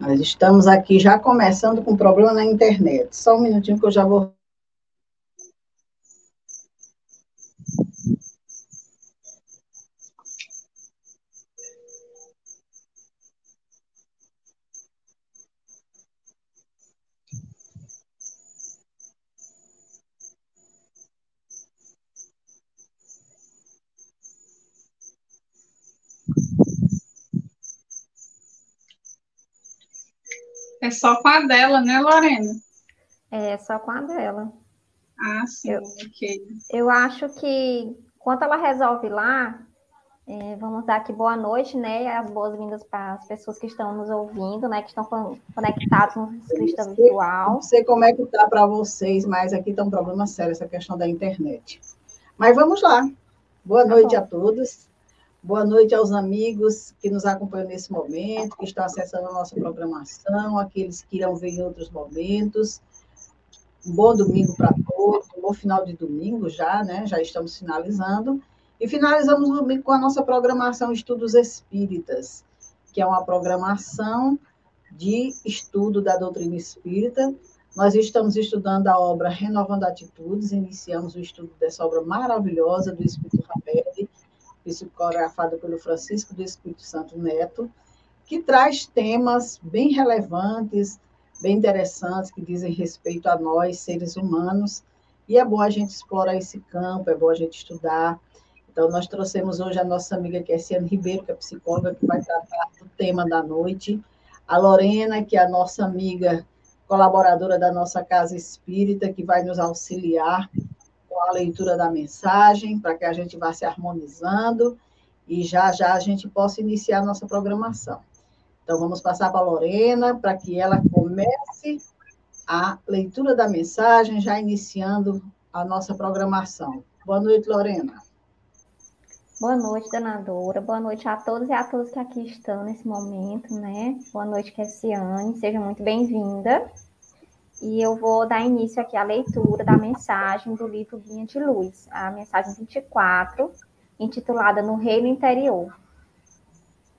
Nós estamos aqui já começando com problema na internet. Só um minutinho que eu já vou É só com a dela, né, Lorena? É, só com a dela. Ah, sim, eu, ok. Eu acho que, quando ela resolve lá, é, vamos dar aqui boa noite, né? As boas-vindas para as pessoas que estão nos ouvindo, né? Que estão conectados no Cristã Virtual. Não sei como é que está para vocês, mas aqui está um problema sério essa questão da internet. Mas vamos lá. Boa tá noite bom. a todos. Boa noite aos amigos que nos acompanham nesse momento, que estão acessando a nossa programação, aqueles que irão ver em outros momentos. Um bom domingo para todos, um bom final de domingo já, né? Já estamos finalizando. E finalizamos o domingo com a nossa programação Estudos Espíritas, que é uma programação de estudo da doutrina espírita. Nós estamos estudando a obra Renovando Atitudes, iniciamos o estudo dessa obra maravilhosa do Espírito Rapelli, psicografado pelo Francisco do Espírito Santo Neto, que traz temas bem relevantes, bem interessantes, que dizem respeito a nós, seres humanos, e é bom a gente explorar esse campo, é bom a gente estudar. Então, nós trouxemos hoje a nossa amiga Kersiane Ribeiro, que é psicóloga, que vai tratar do tema da noite, a Lorena, que é a nossa amiga colaboradora da nossa Casa Espírita, que vai nos auxiliar com a leitura da mensagem, para que a gente vá se harmonizando e já já a gente possa iniciar nossa programação. Então, vamos passar para a Lorena, para que ela comece a leitura da mensagem, já iniciando a nossa programação. Boa noite, Lorena. Boa noite, Danadora. Boa noite a todos e a todas que aqui estão nesse momento, né? Boa noite, Cassiane. Seja muito bem-vinda. E eu vou dar início aqui à leitura da mensagem do livro Guia de Luz, a mensagem 24, intitulada No Reino Interior.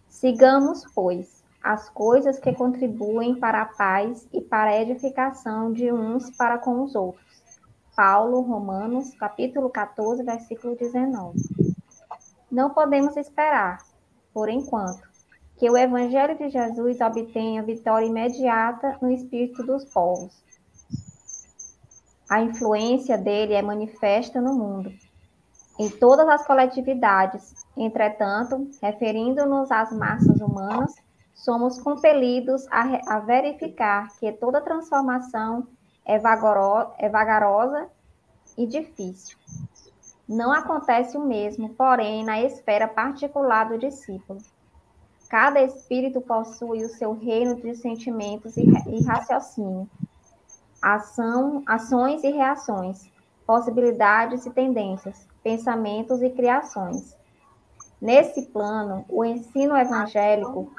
Sigamos, pois, as coisas que contribuem para a paz e para a edificação de uns para com os outros. Paulo, Romanos, capítulo 14, versículo 19. Não podemos esperar, por enquanto, que o Evangelho de Jesus obtenha vitória imediata no espírito dos povos a influência dele é manifesta no mundo, em todas as coletividades. Entretanto, referindo-nos às massas humanas, somos compelidos a, a verificar que toda transformação é, vagoro, é vagarosa e difícil. Não acontece o mesmo, porém, na esfera particular do discípulo. Cada espírito possui o seu reino de sentimentos e, e raciocínio, ação, ações e reações, possibilidades e tendências, pensamentos e criações. Nesse plano, o ensino evangélico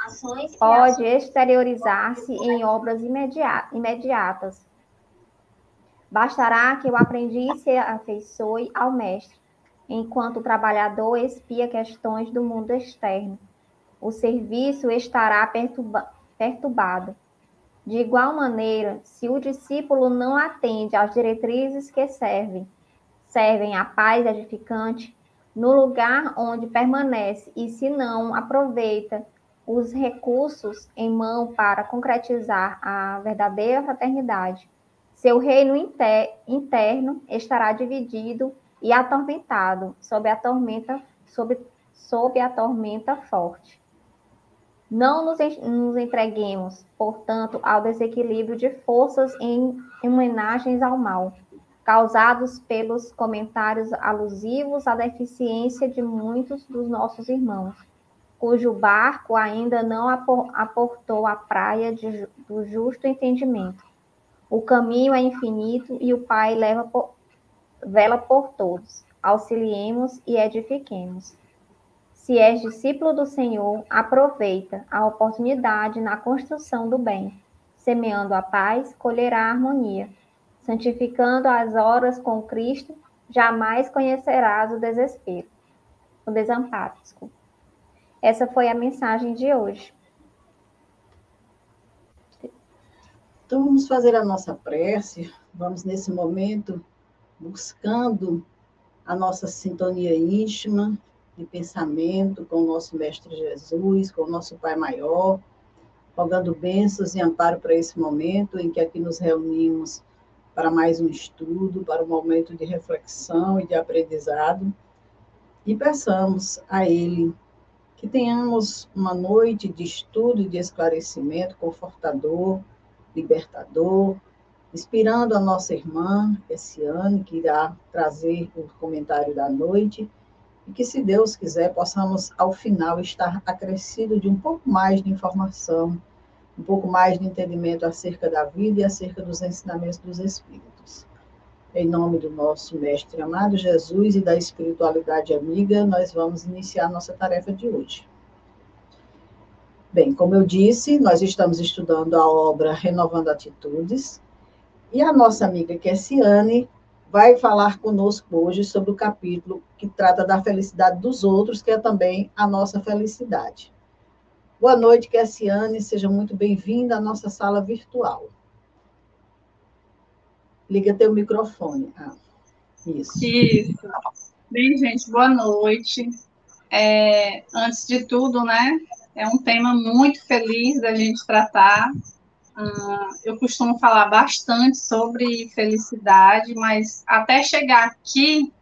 pode exteriorizar-se em obras imediatas. Bastará que o aprendiz se afeiçoe ao mestre, enquanto o trabalhador espia questões do mundo externo. O serviço estará perturba perturbado de igual maneira, se o discípulo não atende às diretrizes que servem, servem à paz edificante, no lugar onde permanece e se não aproveita os recursos em mão para concretizar a verdadeira fraternidade, seu reino inter, interno estará dividido e atormentado sob a tormenta, sob, sob a tormenta forte. Não nos, nos entreguemos, portanto, ao desequilíbrio de forças em homenagens ao mal, causados pelos comentários alusivos à deficiência de muitos dos nossos irmãos, cujo barco ainda não aportou a praia de, do justo entendimento. O caminho é infinito e o Pai leva por, vela por todos. Auxiliemos e edifiquemos. Se és discípulo do Senhor, aproveita a oportunidade na construção do bem. Semeando a paz, colherá a harmonia. Santificando as horas com Cristo, jamais conhecerás o desespero. O desamparo, desculpa. Essa foi a mensagem de hoje. Então, vamos fazer a nossa prece, vamos nesse momento buscando a nossa sintonia íntima de pensamento com o nosso Mestre Jesus, com o nosso Pai Maior, rogando bênçãos e amparo para esse momento em que aqui nos reunimos para mais um estudo, para um momento de reflexão e de aprendizado. E peçamos a Ele que tenhamos uma noite de estudo e de esclarecimento confortador, libertador, inspirando a nossa irmã, Essiane, que irá trazer o comentário da noite, e que, se Deus quiser, possamos, ao final, estar acrescido de um pouco mais de informação, um pouco mais de entendimento acerca da vida e acerca dos ensinamentos dos Espíritos. Em nome do nosso Mestre amado Jesus e da espiritualidade amiga, nós vamos iniciar nossa tarefa de hoje. Bem, como eu disse, nós estamos estudando a obra Renovando Atitudes, e a nossa amiga Kessiane vai falar conosco hoje sobre o capítulo que trata da felicidade dos outros, que é também a nossa felicidade. Boa noite, Kessiane, seja muito bem-vinda à nossa sala virtual. Liga teu microfone. Ah, isso. Isso. Bem, gente, boa noite. É, antes de tudo, né, é um tema muito feliz da gente tratar, Uh, eu costumo falar bastante sobre felicidade, mas até chegar aqui,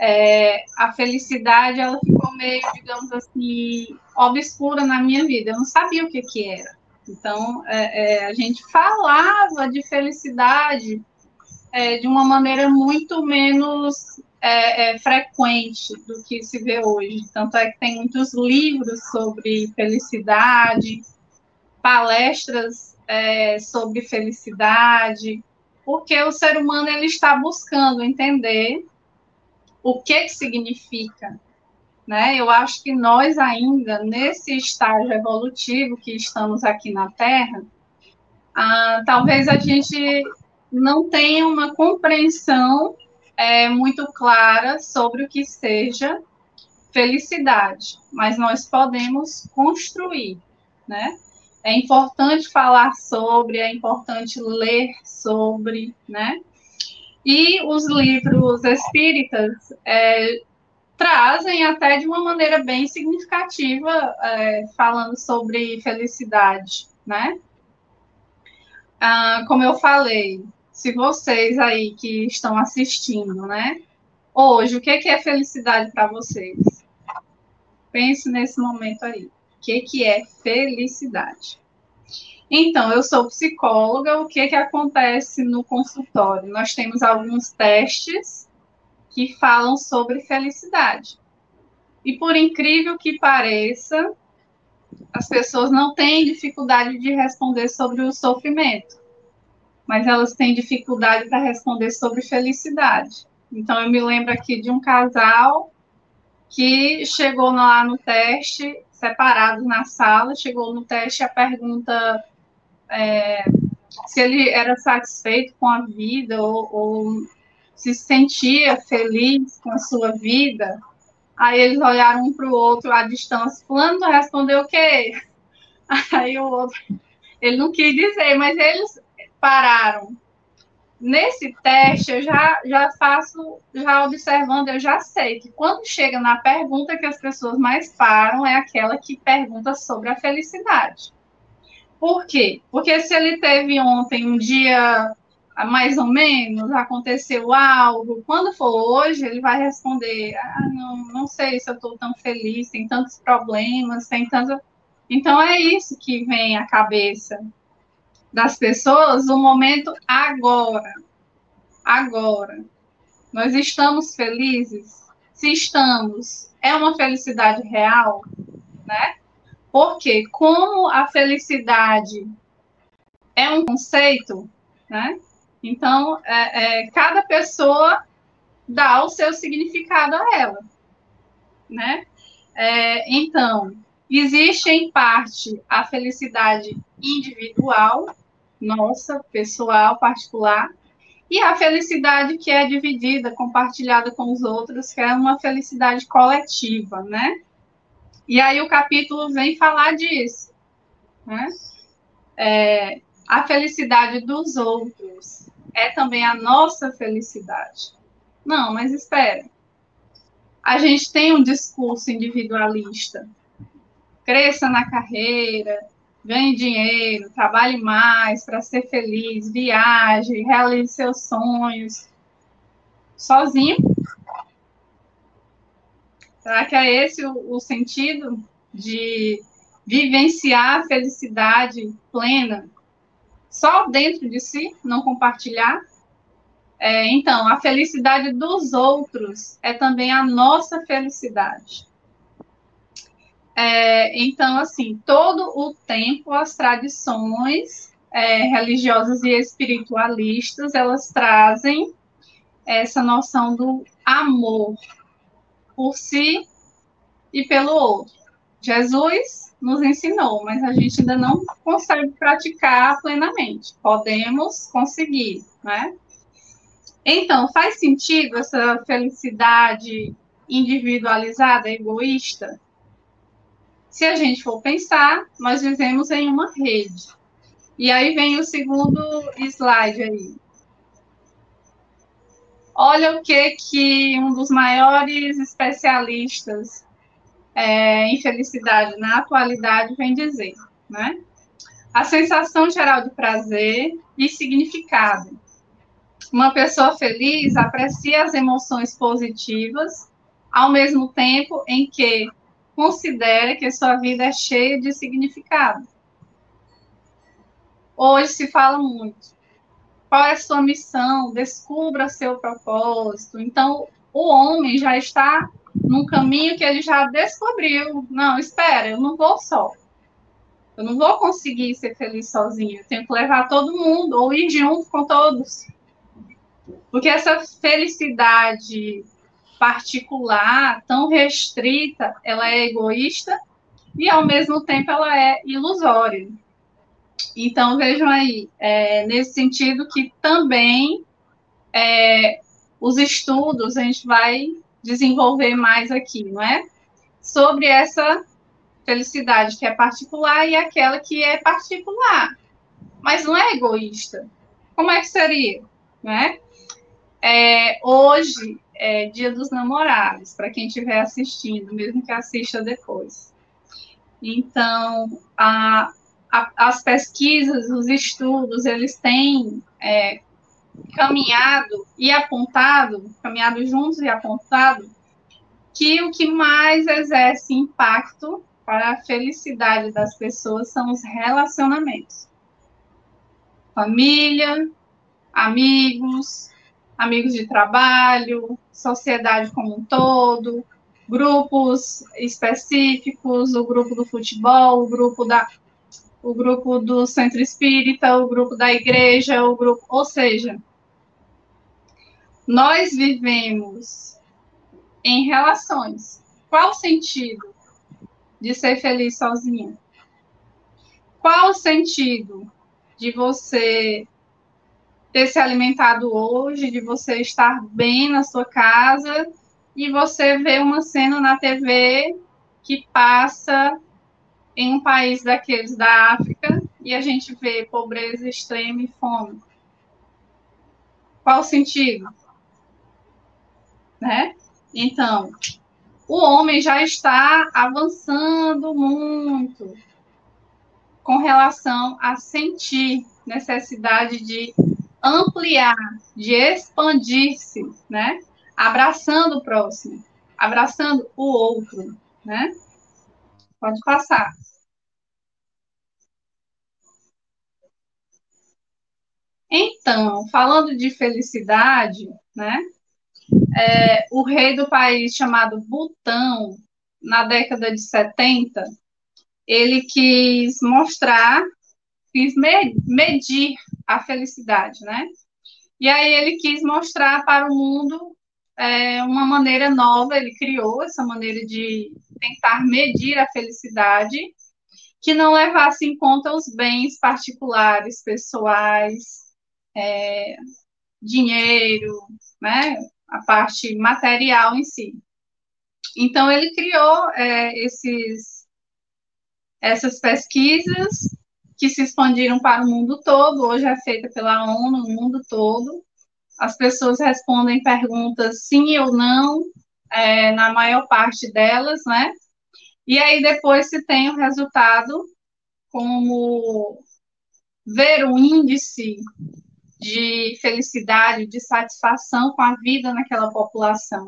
é, a felicidade ela ficou meio, digamos assim, obscura na minha vida. Eu não sabia o que, que era. Então, é, é, a gente falava de felicidade é, de uma maneira muito menos é, é, frequente do que se vê hoje. Tanto é que tem muitos livros sobre felicidade, palestras é, sobre felicidade, porque o ser humano ele está buscando entender o que, que significa. Né? Eu acho que nós ainda, nesse estágio evolutivo que estamos aqui na Terra, ah, talvez a gente não tenha uma compreensão é, muito clara sobre o que seja felicidade, mas nós podemos construir, né? É importante falar sobre, é importante ler sobre, né? E os livros espíritas é, trazem até de uma maneira bem significativa, é, falando sobre felicidade, né? Ah, como eu falei, se vocês aí que estão assistindo, né? Hoje, o que é felicidade para vocês? Pense nesse momento aí que, que é felicidade. Então, eu sou psicóloga, o que, que acontece no consultório? Nós temos alguns testes que falam sobre felicidade. E por incrível que pareça, as pessoas não têm dificuldade de responder sobre o sofrimento, mas elas têm dificuldade para responder sobre felicidade. Então, eu me lembro aqui de um casal que chegou lá no teste separados na sala, chegou no teste a pergunta é, se ele era satisfeito com a vida ou, ou se sentia feliz com a sua vida. Aí eles olharam um para o outro à distância. Fulano respondeu o quê? Aí o outro, ele não quis dizer, mas eles pararam nesse teste eu já, já faço, já observando, eu já sei que quando chega na pergunta que as pessoas mais param é aquela que pergunta sobre a felicidade. Por quê? Porque se ele teve ontem um dia mais ou menos, aconteceu algo, quando for hoje, ele vai responder, ah, não, não sei se eu estou tão feliz, tem tantos problemas, tem tanto... Então é isso que vem à cabeça das pessoas o momento agora. Agora. Nós estamos felizes? Se estamos, é uma felicidade real, né? Porque como a felicidade é um conceito, né? Então, é, é, cada pessoa dá o seu significado a ela, né? É, então, existe em parte a felicidade individual nossa, pessoal, particular, e a felicidade que é dividida, compartilhada com os outros, que é uma felicidade coletiva, né? E aí o capítulo vem falar disso, né? É, a felicidade dos outros é também a nossa felicidade. Não, mas espera. A gente tem um discurso individualista. Cresça na carreira, ganhe dinheiro, trabalhe mais para ser feliz, viaje, realize seus sonhos. Sozinho? Será que é esse o, o sentido de vivenciar a felicidade plena só dentro de si, não compartilhar? É, então, a felicidade dos outros é também a nossa felicidade. É, então, assim, todo o tempo as tradições é, religiosas e espiritualistas elas trazem essa noção do amor por si e pelo outro. Jesus nos ensinou, mas a gente ainda não consegue praticar plenamente. Podemos conseguir, né? Então, faz sentido essa felicidade individualizada, egoísta? Se a gente for pensar, nós vivemos em uma rede. E aí vem o segundo slide aí. Olha o que que um dos maiores especialistas é, em felicidade na atualidade vem dizer, né? A sensação geral de prazer e significado. Uma pessoa feliz aprecia as emoções positivas, ao mesmo tempo em que considera que sua vida é cheia de significado. Hoje se fala muito. Qual é a sua missão? Descubra seu propósito. Então, o homem já está num caminho que ele já descobriu. Não, espera, eu não vou só. Eu não vou conseguir ser feliz sozinho. Eu tenho que levar todo mundo ou ir junto com todos. Porque essa felicidade particular, tão restrita, ela é egoísta e, ao mesmo tempo, ela é ilusória. Então, vejam aí, é, nesse sentido que também é, os estudos a gente vai desenvolver mais aqui, não é? Sobre essa felicidade que é particular e aquela que é particular, mas não é egoísta. Como é que seria, né? É, hoje é Dia dos Namorados, para quem estiver assistindo, mesmo que assista depois. Então, a, a, as pesquisas, os estudos, eles têm é, caminhado e apontado, caminhado juntos e apontado, que o que mais exerce impacto para a felicidade das pessoas são os relacionamentos. Família, amigos, amigos de trabalho, sociedade como um todo, grupos específicos, o grupo do futebol, o grupo da o grupo do centro espírita, o grupo da igreja, o grupo, ou seja, nós vivemos em relações. Qual o sentido de ser feliz sozinha? Qual o sentido de você ter se alimentado hoje, de você estar bem na sua casa e você ver uma cena na TV que passa em um país daqueles da África e a gente vê pobreza extrema e fome. Qual o sentido? Né? Então, o homem já está avançando muito com relação a sentir necessidade de ampliar, de expandir-se, né? Abraçando o próximo, abraçando o outro, né? Pode passar. Então, falando de felicidade, né? É, o rei do país chamado Butão, na década de 70, ele quis mostrar, quis medir a felicidade, né? E aí ele quis mostrar para o mundo é, uma maneira nova, ele criou essa maneira de tentar medir a felicidade, que não levasse em conta os bens particulares, pessoais, é, dinheiro, né, a parte material em si. Então, ele criou é, esses, essas pesquisas que se expandiram para o mundo todo, hoje é feita pela ONU no mundo todo. As pessoas respondem perguntas sim ou não, é, na maior parte delas, né? E aí depois se tem o resultado como ver o índice de felicidade, de satisfação com a vida naquela população.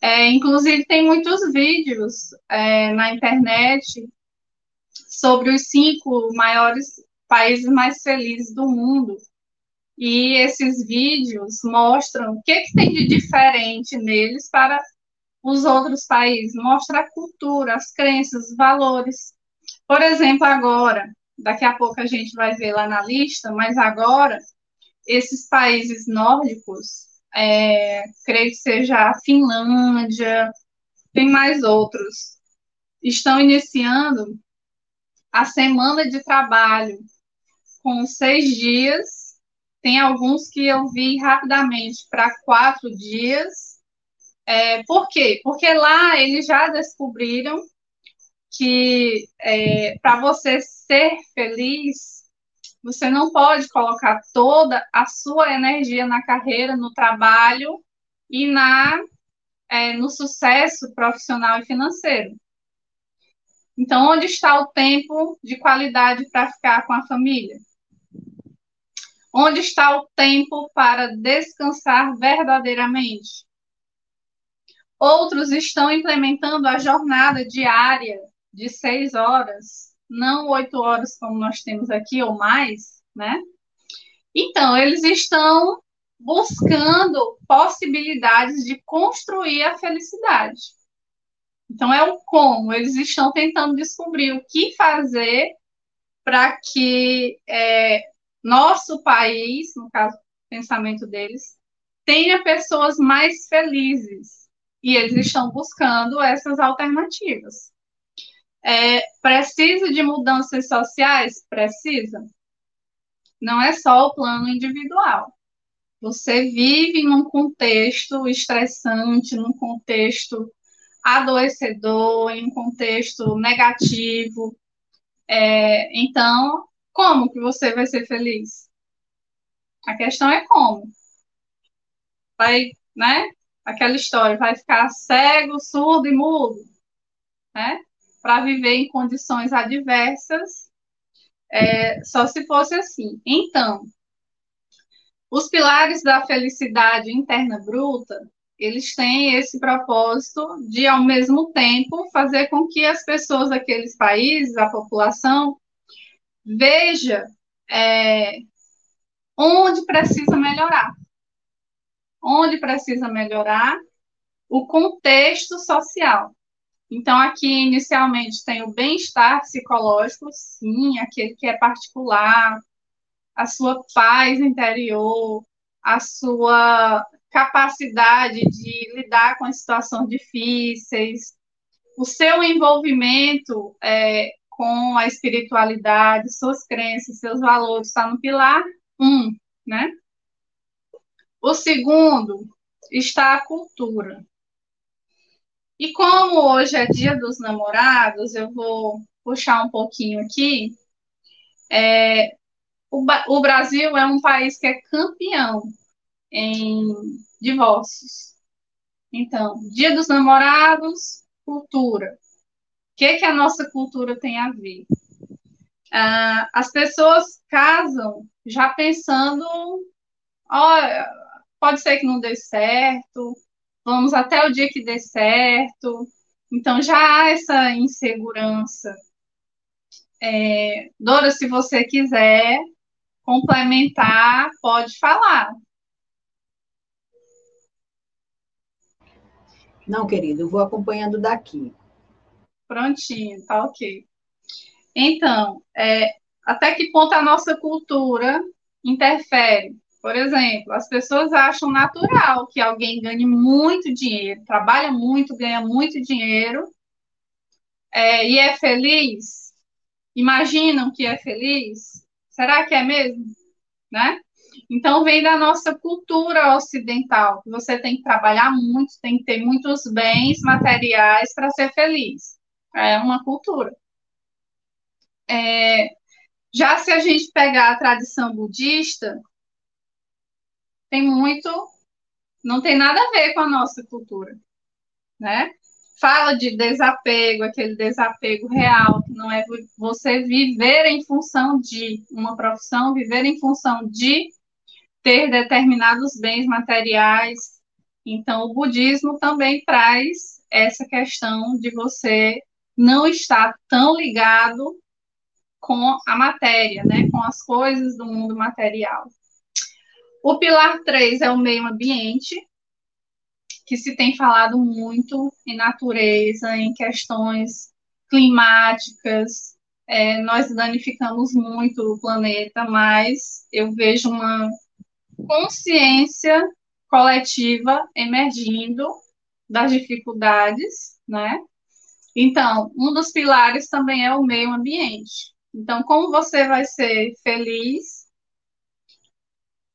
É, inclusive, tem muitos vídeos é, na internet sobre os cinco maiores países mais felizes do mundo. E esses vídeos mostram o que, que tem de diferente neles para os outros países. Mostra a cultura, as crenças, os valores. Por exemplo, agora, daqui a pouco a gente vai ver lá na lista, mas agora, esses países nórdicos, é, creio que seja a Finlândia, tem mais outros, estão iniciando a semana de trabalho com seis dias. Tem alguns que eu vi rapidamente para quatro dias. É, por quê? Porque lá eles já descobriram que é, para você ser feliz, você não pode colocar toda a sua energia na carreira, no trabalho e na é, no sucesso profissional e financeiro. Então, onde está o tempo de qualidade para ficar com a família? Onde está o tempo para descansar verdadeiramente? Outros estão implementando a jornada diária de seis horas, não oito horas como nós temos aqui ou mais, né? Então, eles estão buscando possibilidades de construir a felicidade. Então, é o como. Eles estão tentando descobrir o que fazer para que é, nosso país, no caso, pensamento deles, tenha pessoas mais felizes. E eles estão buscando essas alternativas. É, precisa de mudanças sociais? Precisa. Não é só o plano individual. Você vive num contexto estressante, num contexto adoecedor, em um contexto negativo. É, então, como que você vai ser feliz? A questão é como. Vai, né? Aquela história, vai ficar cego, surdo e mudo, né? Para viver em condições adversas, é, só se fosse assim. Então, os pilares da felicidade interna bruta eles têm esse propósito de, ao mesmo tempo, fazer com que as pessoas daqueles países, a população, veja é, onde precisa melhorar. Onde precisa melhorar o contexto social. Então, aqui, inicialmente, tem o bem-estar psicológico, sim, aquele que é particular, a sua paz interior, a sua capacidade de lidar com as situações difíceis, o seu envolvimento é, com a espiritualidade, suas crenças, seus valores, está no pilar 1, um, né? O segundo está a cultura. E como hoje é dia dos namorados, eu vou puxar um pouquinho aqui. É, o, o Brasil é um país que é campeão em divórcios. Então, Dia dos Namorados, cultura. O que, que a nossa cultura tem a ver? Ah, as pessoas casam já pensando, pode ser que não dê certo, vamos até o dia que dê certo. Então já há essa insegurança. É, Dora, se você quiser complementar, pode falar. Não, querido, eu vou acompanhando daqui. Prontinho, tá ok. Então, é, até que ponto a nossa cultura interfere? Por exemplo, as pessoas acham natural que alguém ganhe muito dinheiro, trabalha muito, ganha muito dinheiro é, e é feliz. Imaginam que é feliz? Será que é mesmo? Né? Então, vem da nossa cultura ocidental, que você tem que trabalhar muito, tem que ter muitos bens materiais para ser feliz. É uma cultura. É, Já se a gente pegar a tradição budista, tem muito, não tem nada a ver com a nossa cultura, né? Fala de desapego, aquele desapego real, que não é você viver em função de uma profissão, viver em função de ter determinados bens materiais. Então, o budismo também traz essa questão de você não estar tão ligado com a matéria, né, com as coisas do mundo material. O pilar 3 é o meio ambiente, que se tem falado muito em natureza, em questões climáticas. É, nós danificamos muito o planeta, mas eu vejo uma consciência coletiva emergindo das dificuldades, né? Então, um dos pilares também é o meio ambiente. Então, como você vai ser feliz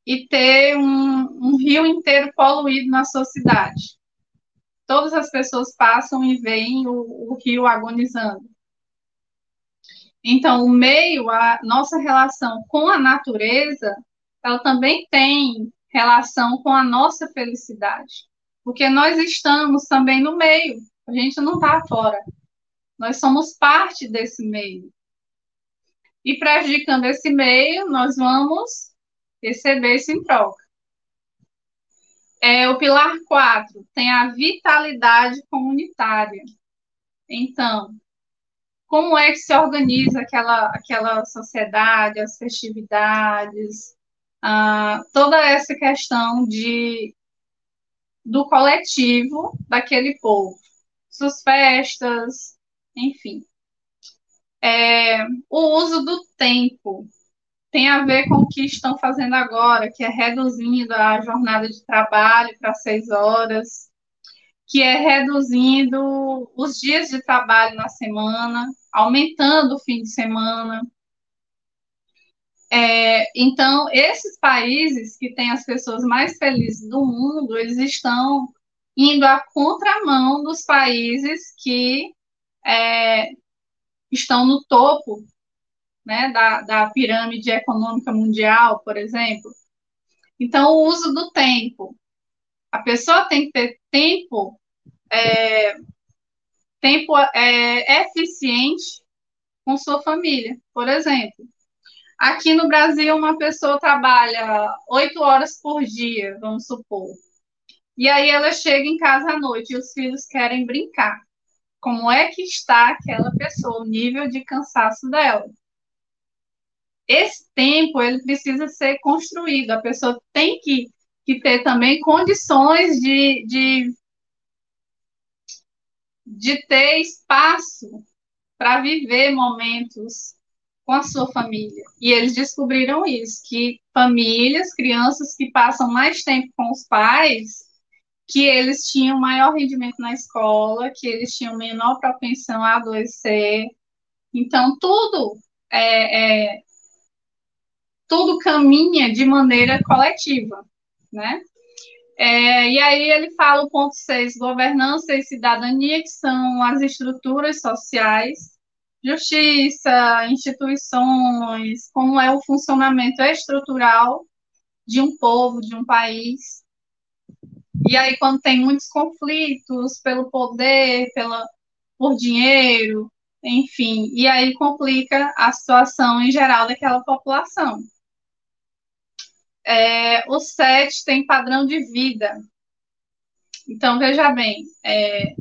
e ter um, um rio inteiro poluído na sua cidade? Todas as pessoas passam e veem o, o rio agonizando. Então, o meio, a nossa relação com a natureza, ela também tem relação com a nossa felicidade. Porque nós estamos também no meio, a gente não está fora. Nós somos parte desse meio. E prejudicando esse meio, nós vamos receber isso em troca. É, o pilar 4 tem a vitalidade comunitária. Então, como é que se organiza aquela, aquela sociedade, as festividades, ah, toda essa questão de do coletivo daquele povo, suas festas, enfim. É, o uso do tempo tem a ver com o que estão fazendo agora, que é reduzindo a jornada de trabalho para seis horas, que é reduzindo os dias de trabalho na semana, aumentando o fim de semana. É, então, esses países que têm as pessoas mais felizes do mundo, eles estão indo à contramão dos países que é, estão no topo né, da, da pirâmide econômica mundial, por exemplo. Então, o uso do tempo. A pessoa tem que ter tempo, é, tempo é, eficiente com sua família, por exemplo. Aqui no Brasil, uma pessoa trabalha oito horas por dia, vamos supor. E aí ela chega em casa à noite e os filhos querem brincar. Como é que está aquela pessoa, o nível de cansaço dela? Esse tempo, ele precisa ser construído. A pessoa tem que, que ter também condições de, de, de ter espaço para viver momentos com a sua família. E eles descobriram isso, que famílias, crianças que passam mais tempo com os pais, que eles tinham maior rendimento na escola, que eles tinham menor propensão a adoecer. Então, tudo é, é tudo caminha de maneira coletiva, né? É, e aí ele fala o ponto 6, governança e cidadania, que são as estruturas sociais justiça, instituições, como é o funcionamento estrutural de um povo, de um país. E aí, quando tem muitos conflitos pelo poder, pela, por dinheiro, enfim, e aí complica a situação em geral daquela população. É, o sete tem padrão de vida. Então, veja bem, é,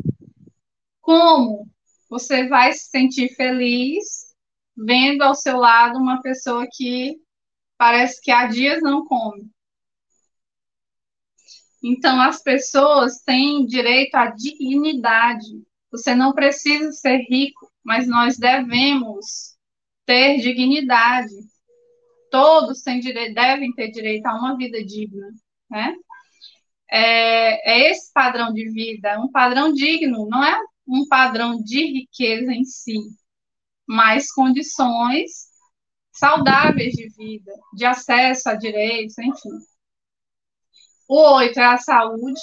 como você vai se sentir feliz vendo ao seu lado uma pessoa que parece que há dias não come. Então, as pessoas têm direito à dignidade. Você não precisa ser rico, mas nós devemos ter dignidade. Todos têm direito, devem ter direito a uma vida digna, né? É, é esse padrão de vida, um padrão digno, não é um padrão de riqueza em si, mas condições saudáveis de vida, de acesso a direitos, enfim. O oito é a saúde,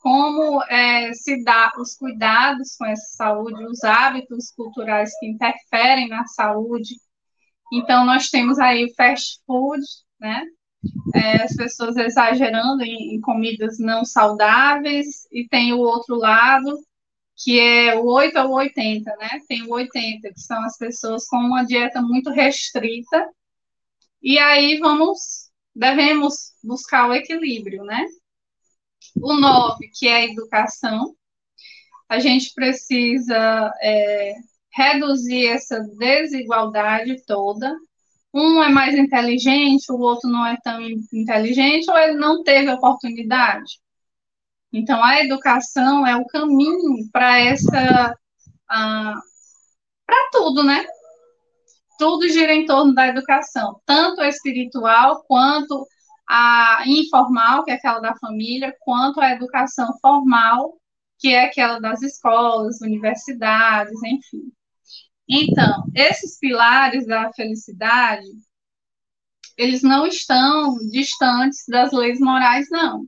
como é, se dá os cuidados com essa saúde, os hábitos culturais que interferem na saúde, Então, nós temos aí o fast food, né? É, as pessoas exagerando em, em, comidas não saudáveis, e tem o outro lado, que é o 8 ou 80, né? Tem o 80, que são as pessoas com uma dieta muito restrita, e aí vamos, devemos buscar o equilíbrio, né? O 9, que é a educação, a gente precisa é, reduzir essa desigualdade toda. Um é mais inteligente, o outro não é tão inteligente, ou ele não teve oportunidade. Então, a educação é o caminho para essa. Para tudo, né? Tudo gira em torno da educação, tanto a espiritual quanto a informal, que é aquela da família, quanto a educação formal, que é aquela das escolas, universidades, enfim. Então, esses pilares da felicidade, eles não estão distantes das leis morais, não.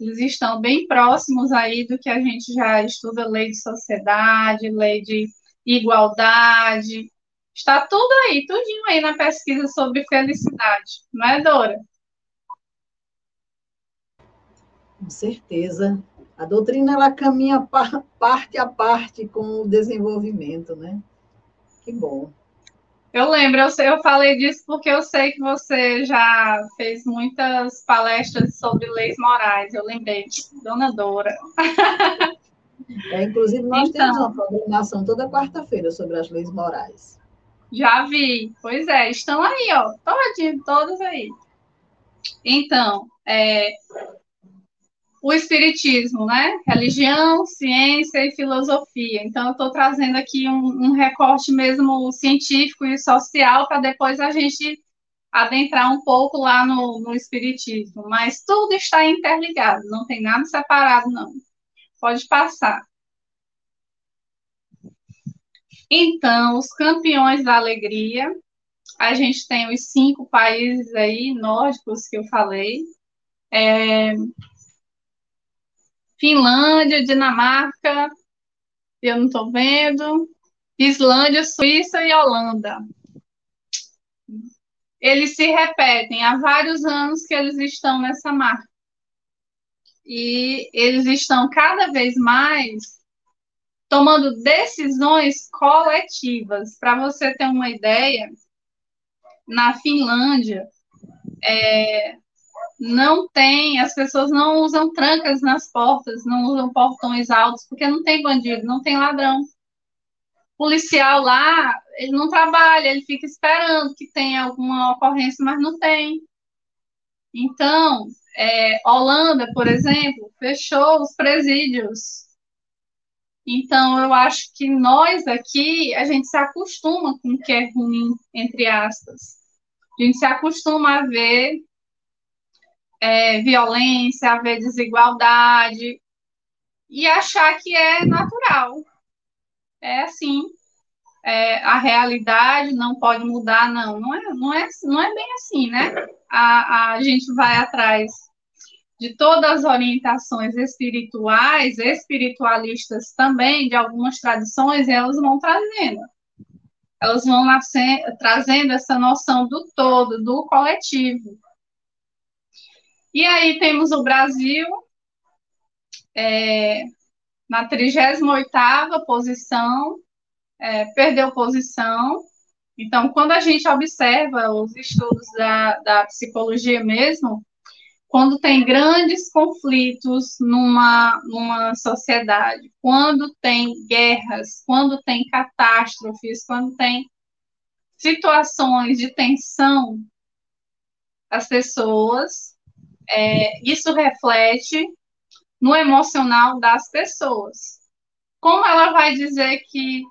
Eles estão bem próximos aí do que a gente já estuda, lei de sociedade, lei de igualdade. Está tudo aí, tudinho aí na pesquisa sobre felicidade, não é, Dora? Com certeza. A doutrina ela caminha parte a parte com o desenvolvimento, né? Que bom. Eu lembro, eu, eu falei disso porque eu sei que você já fez muitas palestras sobre leis morais. Eu lembrei, Dona Dora. É, inclusive, nós então, temos uma programação toda quarta-feira sobre as leis morais. Já vi. Pois é, estão aí, ó. Todinho, todos aí. Então, é, o espiritismo, né? Religião, ciência e filosofia. Então, eu estou trazendo aqui um, um, recorte mesmo científico e social para depois a gente adentrar um pouco lá no, no espiritismo. Mas tudo está interligado, não tem nada separado, não. Pode passar. Então, os campeões da alegria, a gente tem os cinco países aí nórdicos que eu falei. É, Finlândia, Dinamarca, eu não estou vendo, Islândia, Suíça e Holanda. Eles se repetem há vários anos que eles estão nessa marca. E eles estão cada vez mais tomando decisões coletivas. Para você ter uma ideia, na Finlândia, é, não tem, as pessoas não usam trancas nas portas, não usam portões altos, porque não tem bandido, não tem ladrão. O policial lá, ele não trabalha, ele fica esperando que tenha alguma ocorrência, mas não tem. Então, é, Holanda, por exemplo, fechou os presídios. Então, eu acho que nós aqui, a gente se acostuma com o que é ruim, entre aspas. A gente se acostuma a ver é, violência, haver desigualdade e achar que é natural. É assim. É, a realidade não pode mudar, não. Não é, não é, não é bem assim, né? A, a gente vai atrás de todas as orientações espirituais, espiritualistas também, de algumas tradições, elas vão trazendo. Elas vão trazendo essa noção do todo, do coletivo. E aí temos o Brasil é, na 38ª posição, é, perdeu posição. Então, quando a gente observa os estudos da, da psicologia mesmo, quando tem grandes conflitos numa, numa sociedade, quando tem guerras, quando tem catástrofes, quando tem situações de tensão, as pessoas é, isso reflete no emocional das pessoas. Como ela vai dizer que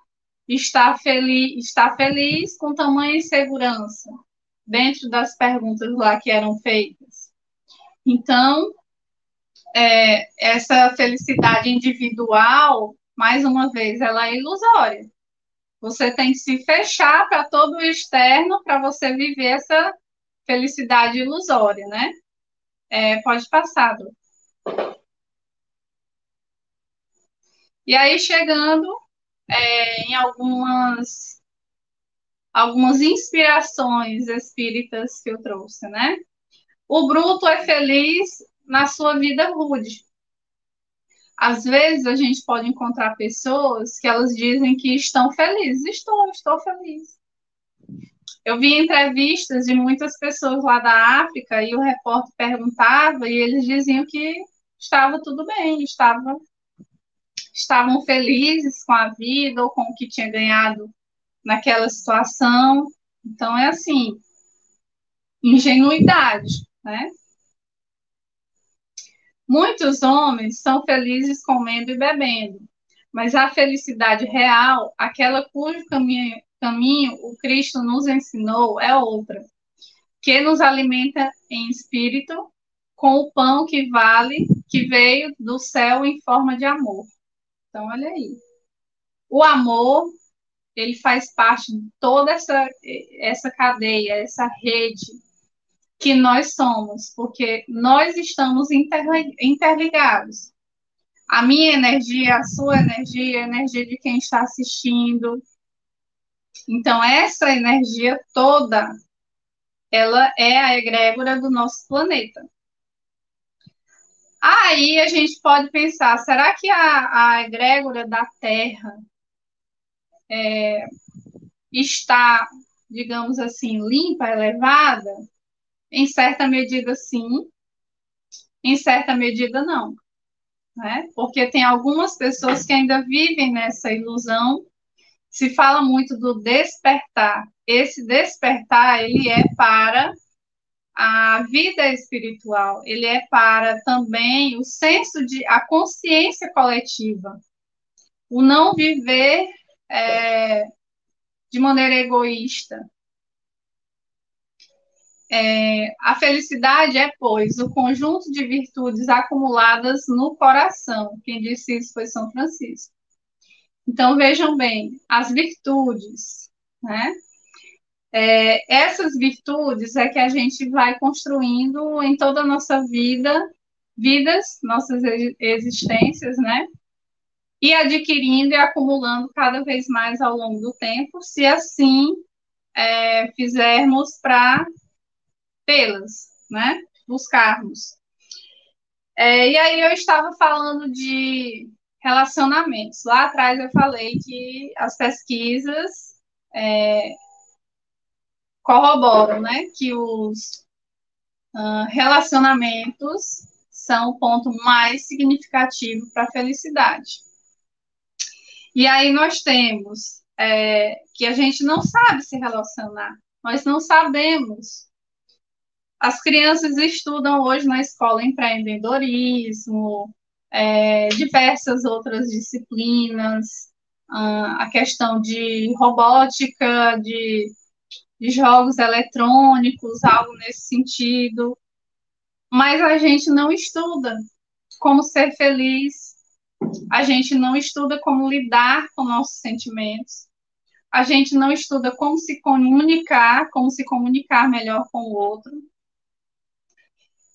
está feliz, está feliz com tamanha insegurança dentro das perguntas lá que eram feitas? Então, é, essa felicidade individual, mais uma vez, ela é ilusória. Você tem que se fechar para todo o externo para você viver essa felicidade ilusória, né? É, pode passar. E aí, chegando é, em algumas algumas inspirações espíritas que eu trouxe, né? O bruto é feliz na sua vida rude. Às vezes a gente pode encontrar pessoas que elas dizem que estão felizes. Estou, estou feliz. Eu vi entrevistas de muitas pessoas lá da África e o repórter perguntava e eles diziam que estava tudo bem, estava, estavam felizes com a vida ou com o que tinha ganhado naquela situação. Então é assim, ingenuidade, né? Muitos homens são felizes comendo e bebendo, mas a felicidade real, aquela cujo caminho, caminho o Cristo nos ensinou, é outra, que nos alimenta em espírito com o pão que vale, que veio do céu em forma de amor. Então, olha aí. O amor, ele faz parte de toda essa, essa cadeia, essa rede que nós somos, porque nós estamos interligados. A minha energia, a sua energia, a energia de quem está assistindo. Então, essa energia toda, ela é a egrégora do nosso planeta. Aí a gente pode pensar, será que a, a egrégora da Terra é, está, digamos assim, limpa, elevada? Em certa medida, sim. Em certa medida, não. Né? Porque tem algumas pessoas que ainda vivem nessa ilusão. Se fala muito do despertar. Esse despertar, ele é para a vida espiritual, ele é para também o senso de a consciência coletiva, o não viver é, de maneira egoísta, é, a felicidade é, pois, o conjunto de virtudes acumuladas no coração. Quem disse isso foi São Francisco. Então, vejam bem, as virtudes, né? É, essas virtudes é que a gente vai construindo em toda a nossa vida, vidas, nossas existências, né? E adquirindo e acumulando cada vez mais ao longo do tempo, se assim é, fizermos para tê-las, né? Buscarmos. É, e aí eu estava falando de relacionamentos. Lá atrás eu falei que as pesquisas é, corroboram, né, que os uh, relacionamentos são o ponto mais significativo para a felicidade. E aí nós temos é, que a gente não sabe se relacionar, nós não sabemos as crianças estudam hoje na escola empreendedorismo, é, diversas outras disciplinas, a questão de robótica, de, de jogos eletrônicos, algo nesse sentido. Mas a gente não estuda como ser feliz, a gente não estuda como lidar com nossos sentimentos, a gente não estuda como se comunicar, como se comunicar melhor com o outro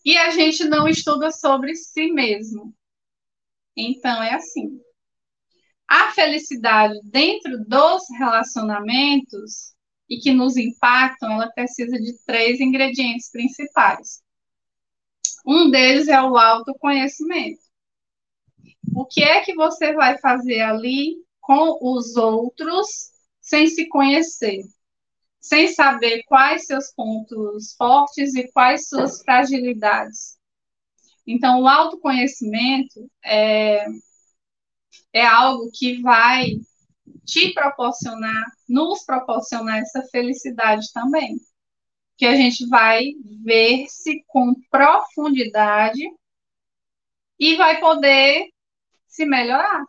e a gente não estuda sobre si mesmo. Então, é assim. A felicidade dentro dos relacionamentos e que nos impactam, ela precisa de três ingredientes principais. Um deles é o autoconhecimento. O que é que você vai fazer ali com os outros sem se conhecer? sem saber quais seus pontos fortes e quais suas fragilidades. Então, o autoconhecimento é, é algo que vai te proporcionar, nos proporcionar essa felicidade também. Que a gente vai ver-se com profundidade e vai poder se melhorar.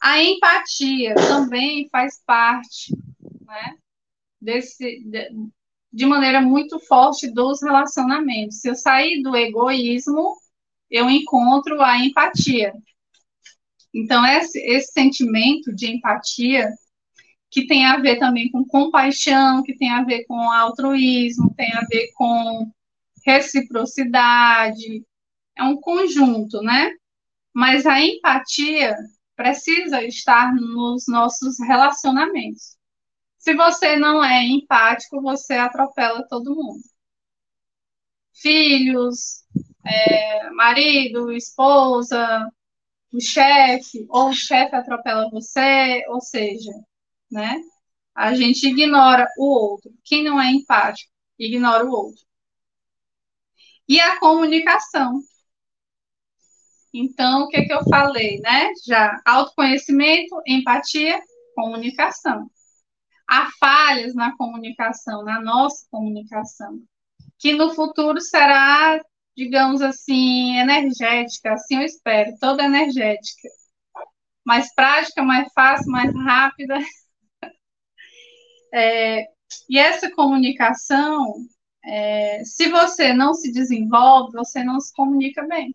A empatia também faz parte né? Desse, de, de maneira muito forte dos relacionamentos. Se eu sair do egoísmo, eu encontro a empatia. Então, esse, esse sentimento de empatia, que tem a ver também com compaixão, que tem a ver com altruísmo, tem a ver com reciprocidade, é um conjunto, né? Mas a empatia precisa estar nos nossos relacionamentos. Se você não é empático, você atropela todo mundo. Filhos, é, marido, esposa, o chefe, ou o chefe atropela você, ou seja, né? A gente ignora o outro. Quem não é empático, ignora o outro. E a comunicação. Então, o que, que eu falei, né? Já autoconhecimento, empatia, comunicação. Há falhas na comunicação, na nossa comunicação, que no futuro será, digamos assim, energética, assim eu espero, toda energética. Mais prática, mais fácil, mais rápida. É, e essa comunicação, é, se você não se desenvolve, você não se comunica bem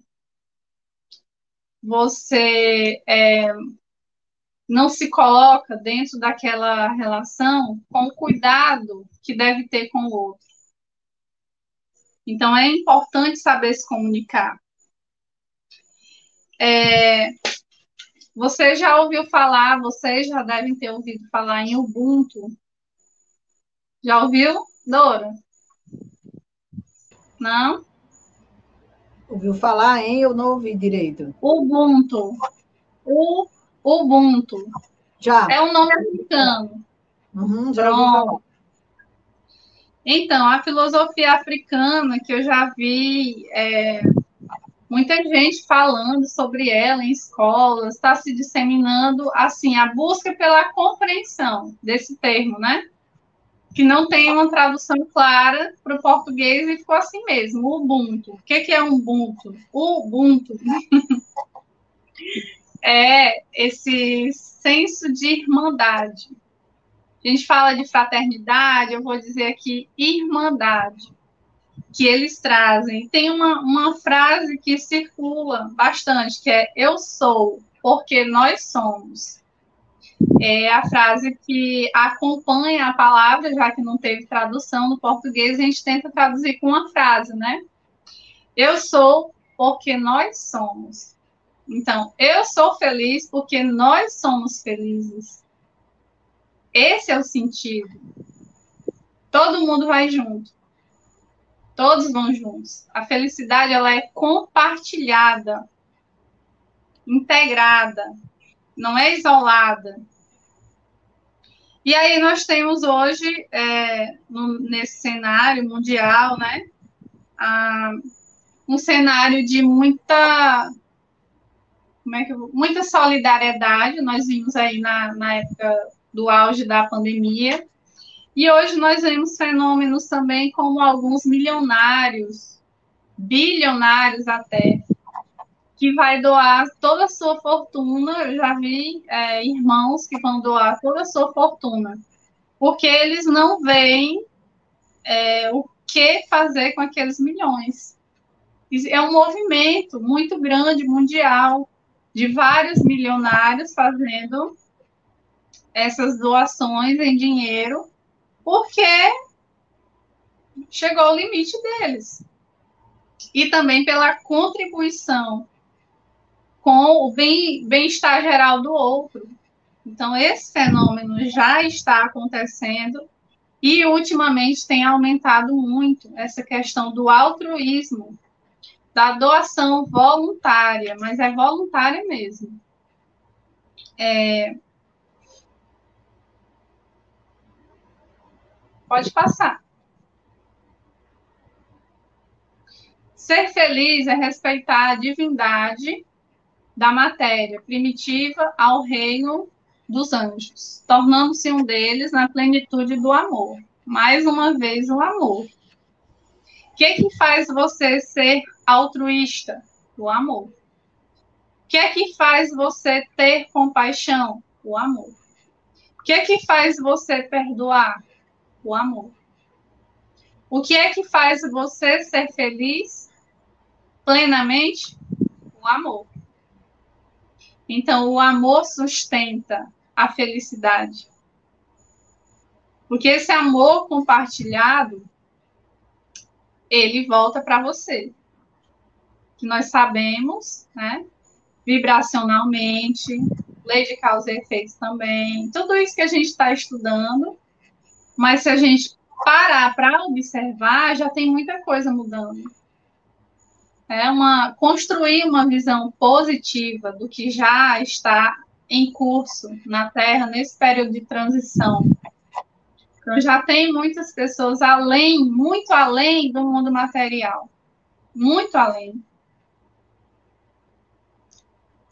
você é, não se coloca dentro daquela relação com o cuidado que deve ter com o outro. Então, é importante saber se comunicar. É, você já ouviu falar, vocês já devem ter ouvido falar em Ubuntu. Já ouviu, Dora? Não? Ouviu falar, hein? Eu não ouvi direito. Ubuntu. O Ubuntu. Já. É um nome africano. Uhum, já ouvi falar. Então, a filosofia africana, que eu já vi é, muita gente falando sobre ela em escolas, está se disseminando, assim, a busca pela compreensão desse termo, né? que não tem uma tradução clara para o português e ficou assim mesmo, Ubuntu. O que, que é Ubuntu? Ubuntu é esse senso de irmandade. A gente fala de fraternidade, eu vou dizer aqui irmandade, que eles trazem. Tem uma, uma frase que circula bastante, que é eu sou, porque nós somos é a frase que acompanha a palavra, já que não teve tradução no português, a gente tenta traduzir com uma frase, né? Eu sou porque nós somos. Então, eu sou feliz porque nós somos felizes. Esse é o sentido. Todo mundo vai junto. Todos vão juntos. A felicidade ela é compartilhada, integrada, não é isolada. E aí nós temos hoje, é, no, nesse cenário mundial, né, a, um cenário de muita, como é que eu, muita solidariedade. Nós vimos aí na, na época do auge da pandemia. E hoje nós vemos fenômenos também como alguns milionários, bilionários até, que vai doar toda a sua fortuna. Eu já vi é, irmãos que vão doar toda a sua fortuna, porque eles não veem é, o que fazer com aqueles milhões. É um movimento muito grande, mundial, de vários milionários fazendo essas doações em dinheiro, porque chegou o limite deles. E também pela contribuição com o bem-estar geral do outro. Então, esse fenômeno já está acontecendo e, ultimamente, tem aumentado muito essa questão do altruísmo, da doação voluntária, mas é voluntária mesmo. É... Pode passar. Ser feliz é respeitar a divindade da matéria primitiva ao reino dos anjos, tornando-se um deles na plenitude do amor. Mais uma vez, o amor. O que, que faz você ser altruísta? O amor. O que é que faz você ter compaixão? O amor. O que é que faz você perdoar? O amor. O que é que faz você ser feliz plenamente? O amor. Então, o amor sustenta a felicidade. Porque esse amor compartilhado, ele volta para você. Que nós sabemos, né? Vibracionalmente, lei de causa e efeitos também, tudo isso que a gente está estudando, Mas se a gente parar para observar, já tem muita coisa mudando. É uma construir uma visão positiva do que já está em curso na Terra nesse período de transição. Então já tem muitas pessoas além, muito além do mundo material. Muito além.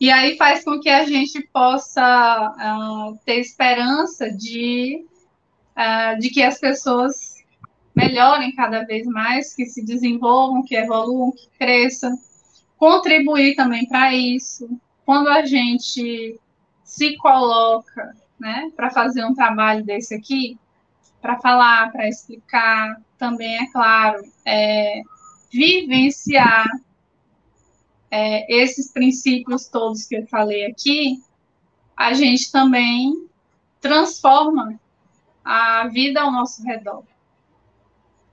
E aí faz com que a gente possa uh, ter esperança de, uh, de que as pessoas melhorem cada vez mais, que se desenvolvam, que evoluam, que cresçam, contribuir também para isso. Quando a gente se coloca, né, para fazer um trabalho desse aqui, para falar, para explicar, também é claro, é, vivenciar é, esses princípios todos que eu falei aqui, a gente também transforma a vida ao nosso redor.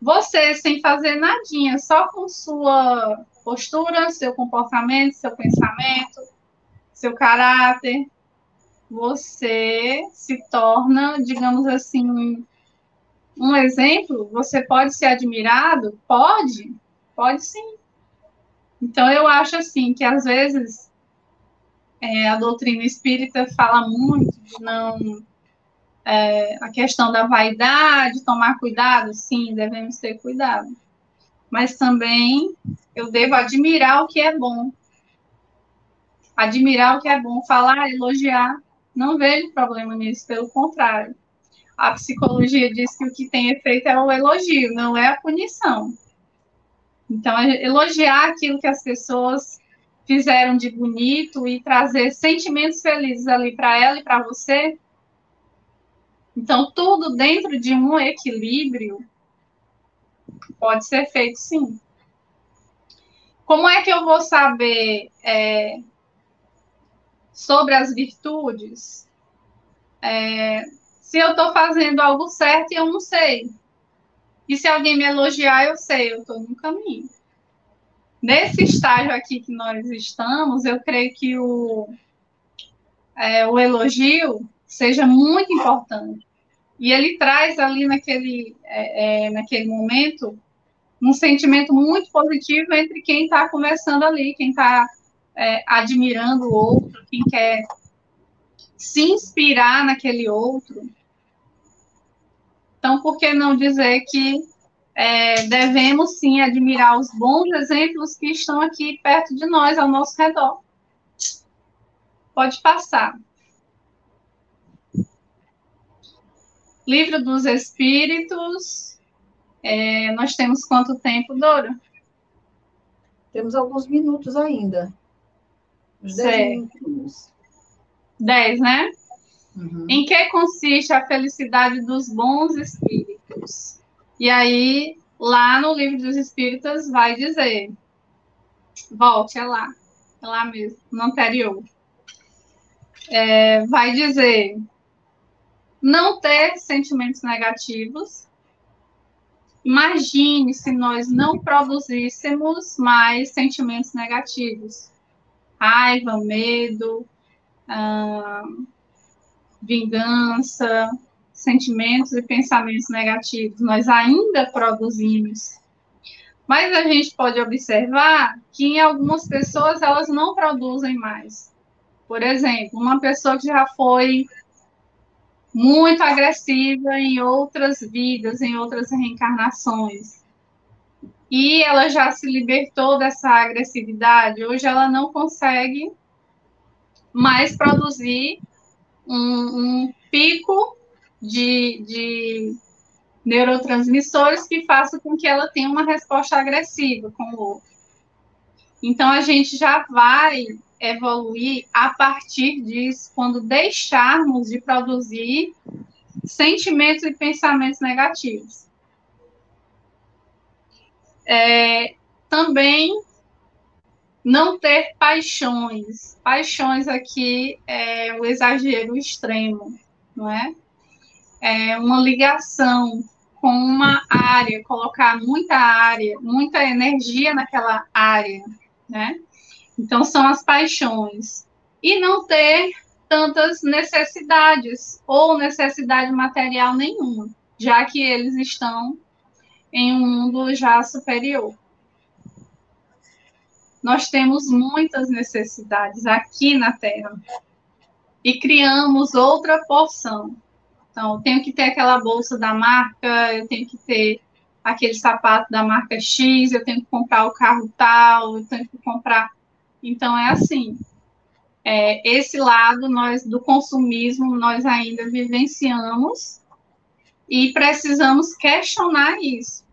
Você, sem fazer nadinha, só com sua postura, seu comportamento, seu pensamento, seu caráter, você se torna, digamos assim, um exemplo. Você pode ser admirado? Pode, pode sim. Então, eu acho assim que às vezes é, a doutrina espírita fala muito de não. É, a questão da vaidade, tomar cuidado, sim, devemos ter cuidado. Mas também eu devo admirar o que é bom. Admirar o que é bom, falar, elogiar, não vejo problema nisso, pelo contrário. A psicologia diz que o que tem efeito é o elogio, não é a punição. Então, elogiar aquilo que as pessoas fizeram de bonito e trazer sentimentos felizes ali para ela e para você. Então, tudo dentro de um equilíbrio pode ser feito sim. Como é que eu vou saber é, sobre as virtudes? É, se eu estou fazendo algo certo e eu não sei. E se alguém me elogiar, eu sei, eu estou no caminho. Nesse estágio aqui que nós estamos, eu creio que o, é, o elogio seja muito importante. E ele traz ali naquele, é, é, naquele momento um sentimento muito positivo entre quem está conversando ali, quem está é, admirando o outro, quem quer se inspirar naquele outro. Então, por que não dizer que é, devemos sim admirar os bons exemplos que estão aqui perto de nós, ao nosso redor? Pode passar. Livro dos Espíritos. É, nós temos quanto tempo, Dora? Temos alguns minutos ainda. Uns dez minutos. Dez, né? Uhum. Em que consiste a felicidade dos bons espíritos? E aí, lá no livro dos espíritas, vai dizer: volte, é lá, é lá mesmo, no anterior. É, vai dizer: não ter sentimentos negativos. Imagine se nós não produzíssemos mais sentimentos negativos. Raiva, medo, hum, vingança, sentimentos e pensamentos negativos, nós ainda produzimos. Mas a gente pode observar que em algumas pessoas elas não produzem mais. Por exemplo, uma pessoa que já foi muito agressiva em outras vidas, em outras reencarnações. E ela já se libertou dessa agressividade, hoje ela não consegue mais produzir um, um pico de, de neurotransmissores que faça com que ela tenha uma resposta agressiva com o outro. Então, a gente já vai evoluir a partir disso, quando deixarmos de produzir sentimentos e pensamentos negativos. É, também não ter paixões. Paixões aqui é o exagero extremo, não é? É uma ligação com uma área, colocar muita área, muita energia naquela área, né? Então são as paixões. E não ter tantas necessidades ou necessidade material nenhuma. já que eles estão em um mundo já superior. Nós temos muitas necessidades aqui na Terra e criamos outra porção. Então, eu tenho que ter aquela bolsa da marca, eu tenho que ter aquele sapato da marca X, eu tenho que comprar o carro tal, eu tenho que comprar. Então, é assim. É, esse lado nós do consumismo nós ainda vivenciamos e precisamos questionar isso.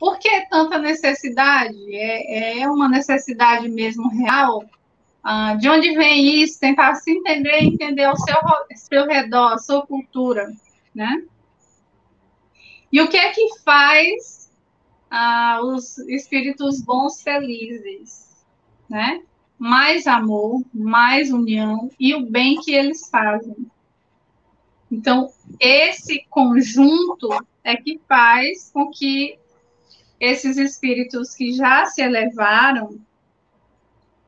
Por que tanta necessidade? É, é uma necessidade mesmo real? Ah, de onde vem isso? Tentar se entender, entender o seu, seu redor, a sua cultura, né? E o que é que faz ah, os espíritos bons felizes, né? Mais amor, mais união e o bem que eles fazem. Então, esse conjunto é que faz com que esses espíritos que já se elevaram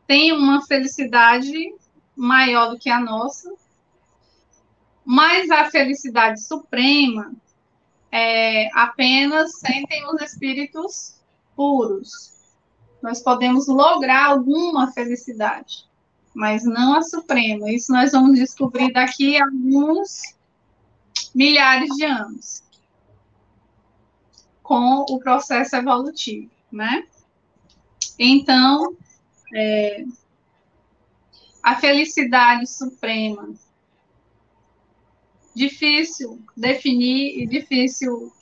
tenham uma felicidade maior do que a nossa, mas a felicidade suprema é, apenas sentem os espíritos puros. Nós podemos lograr alguma felicidade, mas não a suprema. Isso nós vamos descobrir daqui a alguns milhares de anos com o processo evolutivo, né? Então, é, a felicidade suprema, difícil definir e difícil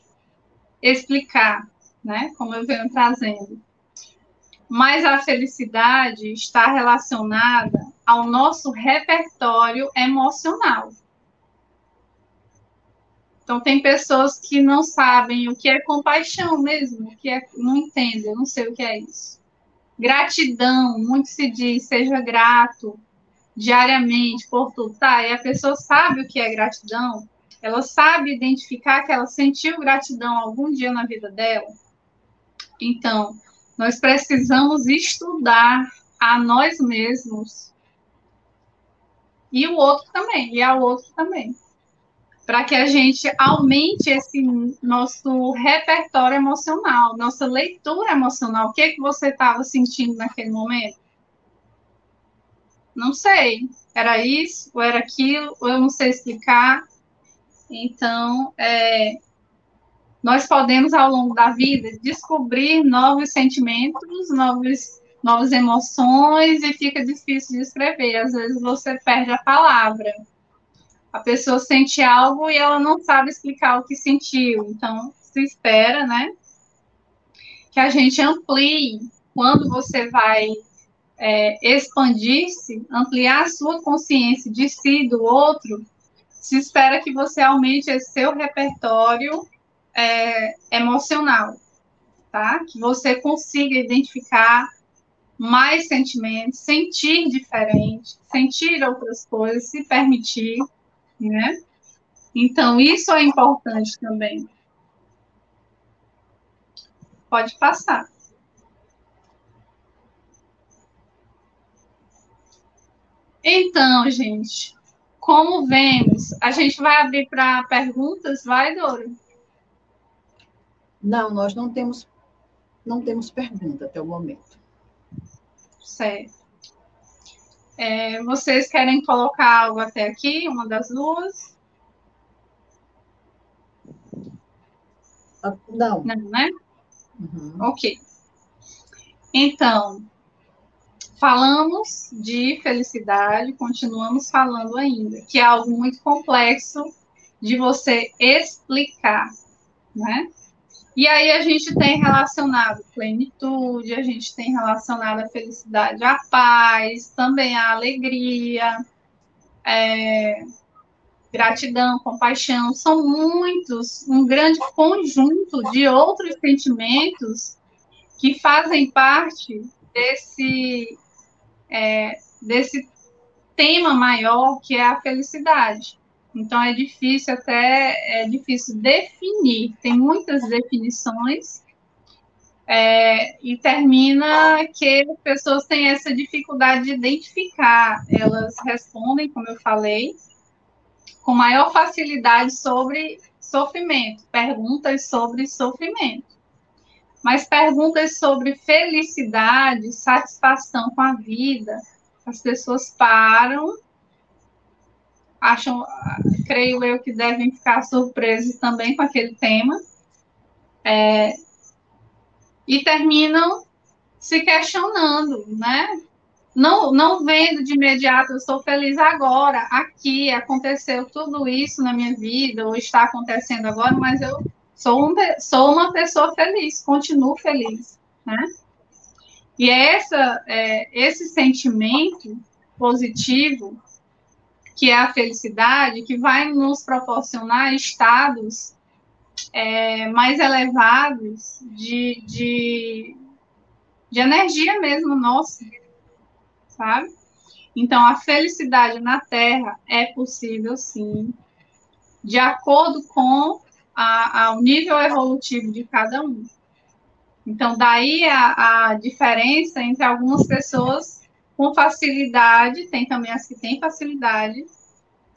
explicar, né? Como eu venho trazendo. Mas a felicidade está relacionada ao nosso repertório emocional. Então, tem pessoas que não sabem o que é compaixão mesmo, que é, não entendem, não sei o que é isso. Gratidão, muito se diz, seja grato diariamente por tudo, tá? E a pessoa sabe o que é gratidão, ela sabe identificar que ela sentiu gratidão algum dia na vida dela. Então, nós precisamos estudar a nós mesmos e o outro também, e ao outro também para que a gente aumente esse nosso repertório emocional, nossa leitura emocional. O que, é que você estava sentindo naquele momento? Não sei. Era isso, ou era aquilo, ou eu não sei explicar. Então, é, nós podemos, ao longo da vida, descobrir novos sentimentos, novos, novas emoções, e fica difícil de escrever. Às vezes você perde a palavra a pessoa sente algo e ela não sabe explicar o que sentiu. Então, se espera, né? Que a gente amplie quando você vai é, expandir-se, ampliar a sua consciência de si, do outro, se espera que você aumente esse seu repertório é, emocional, tá? Que você consiga identificar mais sentimentos, sentir diferente, sentir outras coisas, se permitir né? Então, isso é importante também. Pode passar. Então, gente, como vemos, a gente vai abrir para perguntas, vai, Dora? Não, nós não temos não temos pergunta até o momento. Certo. É, vocês querem colocar algo até aqui, uma das duas? Ah, não. Não, né? Uhum. Ok. Então, falamos de felicidade, continuamos falando ainda, que é algo muito complexo de você explicar, né? E aí a gente tem relacionado plenitude, a gente tem relacionado a felicidade, a paz, também a alegria, é, gratidão, compaixão, são muitos, um grande conjunto de outros sentimentos que fazem parte desse, é, desse tema maior que é a felicidade. Então é difícil até é difícil definir. Tem muitas definições é, e termina que as pessoas têm essa dificuldade de identificar. Elas respondem, como eu falei, com maior facilidade sobre sofrimento, perguntas sobre sofrimento. Mas perguntas sobre felicidade, satisfação com a vida, as pessoas param, acham, creio eu, que devem ficar surpresos também com aquele tema, é, e terminam se questionando, né? Não, não vendo de imediato, eu estou feliz agora, aqui, aconteceu tudo isso na minha vida, ou está acontecendo agora, mas eu sou, um, sou uma pessoa feliz, continuo feliz, né? E é essa, é, esse sentimento positivo, que é a felicidade, que vai nos proporcionar estados é, mais elevados de, de, de energia mesmo nossa, sabe? Então, a felicidade na Terra é possível, sim, de acordo com a, a, o nível evolutivo de cada um. Então, daí a, a diferença entre algumas pessoas com facilidade, tem também as que têm facilidade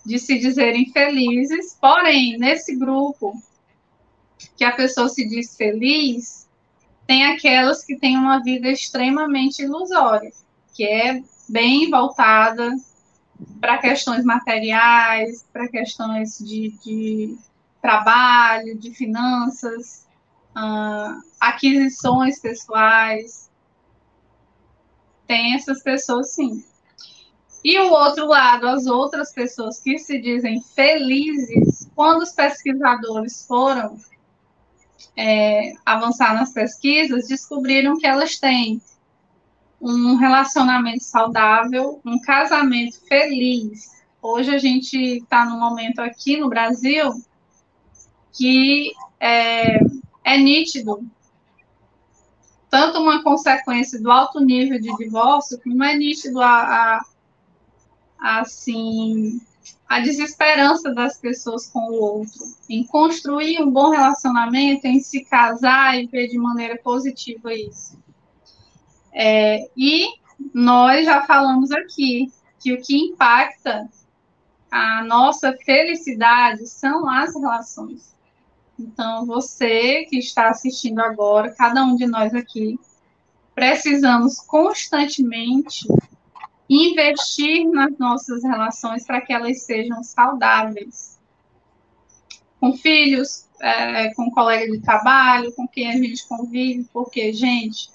de se dizerem felizes, porém, nesse grupo que a pessoa se diz feliz, tem aquelas que têm uma vida extremamente ilusória, que é bem voltada para questões materiais, para questões de, de, trabalho, de finanças, uh, aquisições pessoais. Tem essas pessoas, sim. E o outro lado, as outras pessoas que se dizem felizes, quando os pesquisadores foram é, avançar nas pesquisas, descobriram que elas têm um relacionamento saudável, um casamento feliz. Hoje a gente está num momento aqui no Brasil que é, é nítido tanto uma consequência do alto nível de divórcio, como é nítido a, a, assim a desesperança das pessoas com o outro, em construir um bom relacionamento, em se casar e ver de maneira positiva isso. É, e nós já falamos aqui que o que impacta a nossa felicidade são as relações. Então, você que está assistindo agora, cada um de nós aqui, precisamos constantemente investir nas nossas relações para que elas sejam saudáveis. Com filhos, é, com colega de trabalho, com quem a gente convive, porque, gente,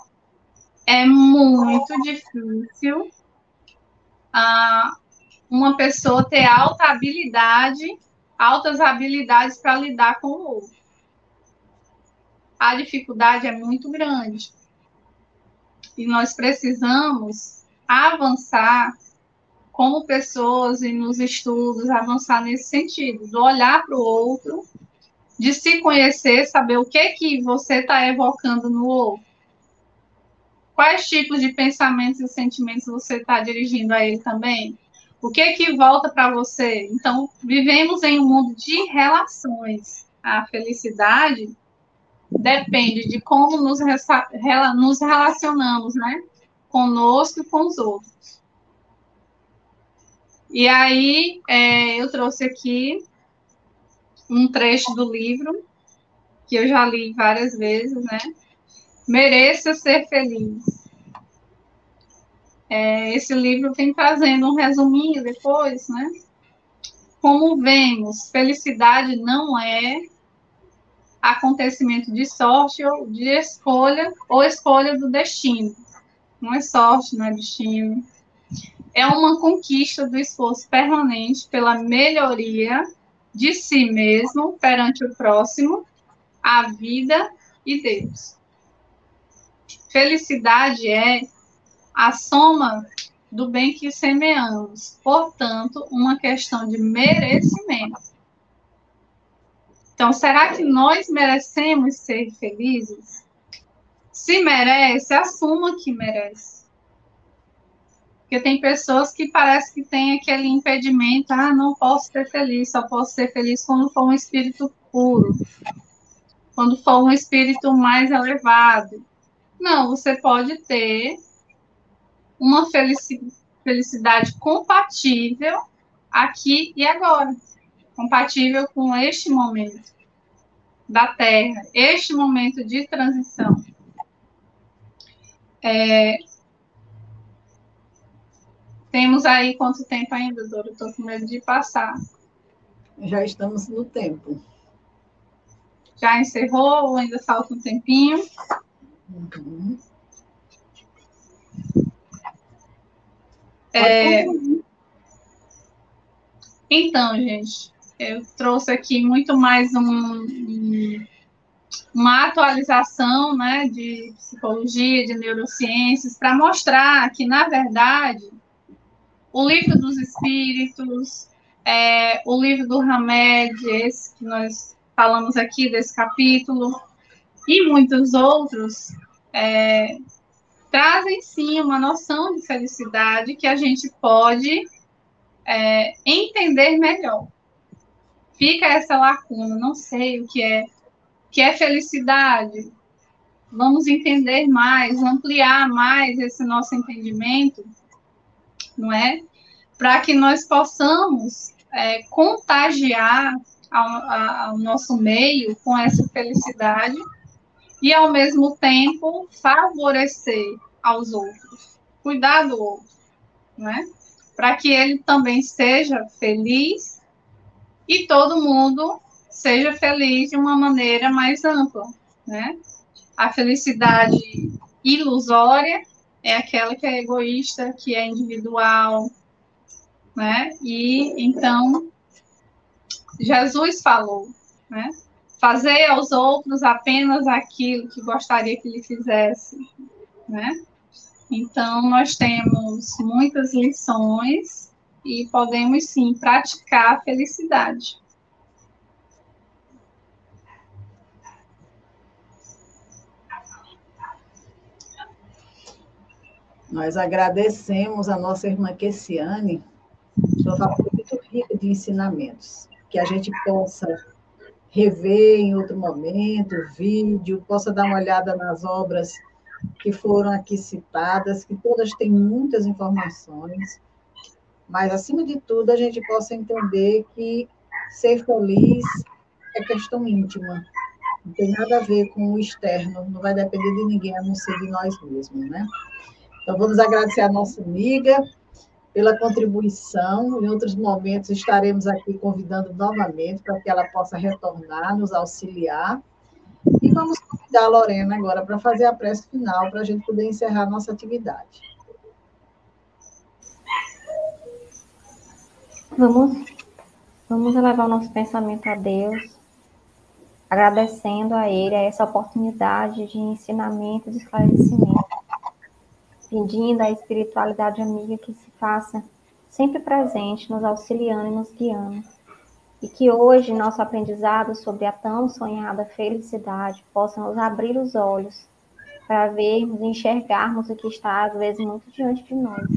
é muito difícil ah, uma pessoa ter alta habilidade, altas habilidades para lidar com o outro. A dificuldade é muito grande. E nós precisamos avançar como pessoas e nos estudos, avançar nesse sentido, de olhar para o outro, de se conhecer, saber o que que você está evocando no outro quais tipos de pensamentos e sentimentos você está dirigindo a ele também? O que que volta para você? Então, vivemos em um mundo de relações. A felicidade depende de como nos, nos relacionamos, né? Conosco e com os outros. E aí, é, eu trouxe aqui um trecho do livro, que eu já li várias vezes, né? Mereça ser feliz. É, esse livro vem trazendo um resuminho depois, né? Como vemos, felicidade não é acontecimento de sorte ou de escolha ou escolha do destino. Não é sorte, não é destino. É uma conquista do esforço permanente pela melhoria de si mesmo perante o próximo, a vida e Deus. Felicidade é a soma do bem que semeamos, portanto, uma questão de merecimento. Então, será que nós merecemos ser felizes? Se merece, assuma que merece. Porque tem pessoas que parece que tem aquele impedimento, ah, não posso ser feliz, só posso ser feliz quando for um espírito puro, quando for um espírito mais elevado. Não, você pode ter uma felicidade compatível aqui e agora, compatível com este momento. da Terra, este momento de transição, é, temos aí quanto tempo ainda, Dora? Estou com medo de passar. Já estamos no tempo. Já encerrou ou ainda falta um tempinho? Uhum. É... Então, gente, eu trouxe aqui muito mais um, um, uma atualização né, de psicologia, de neurociências, para mostrar que, na verdade, o livro dos espíritos, é, o livro do Hamed, esse que nós falamos aqui desse capítulo, e muitos outros, é, trazem sim uma noção de felicidade que a gente pode é, entender melhor. Fica essa lacuna, não sei o que é, que é felicidade. Vamos entender mais, ampliar mais esse nosso entendimento, não é? Para que nós possamos é, contagiar ao, ao nosso meio com essa felicidade e, ao mesmo tempo, favorecer aos outros, cuidar do outro, né? Para que ele também seja feliz e todo mundo seja feliz de uma maneira mais ampla, né? A felicidade ilusória é aquela que é egoísta, que é individual, né? E então Jesus falou, né? Fazer aos outros apenas aquilo que gostaria que lhe fizesse, né? Então, nós temos muitas lições e podemos sim praticar a felicidade. Nós agradecemos a nossa irmã Kessiane, sua família muito rica de ensinamentos, que a gente possa rever em outro momento o vídeo, possa dar uma olhada nas obras que foram aqui citadas, que todas têm muitas informações, mas, acima de tudo, a gente possa entender que ser feliz é questão íntima, não tem nada a ver com o externo, não vai depender de ninguém, a não ser de nós mesmos, né? Então, vamos agradecer a nossa amiga, pela contribuição. Em outros momentos estaremos aqui convidando novamente para que ela possa retornar, nos auxiliar. E vamos convidar a Lorena agora para fazer a prece final, para a gente poder encerrar a nossa atividade. Vamos, vamos elevar o nosso pensamento a Deus, agradecendo a Ele essa oportunidade de ensinamento de esclarecimento pedindo à espiritualidade amiga que se faça sempre presente, nos auxiliando e nos guiando. E que hoje nosso aprendizado sobre a tão sonhada felicidade possa nos abrir os olhos para vermos e enxergarmos o que está às vezes muito diante de nós.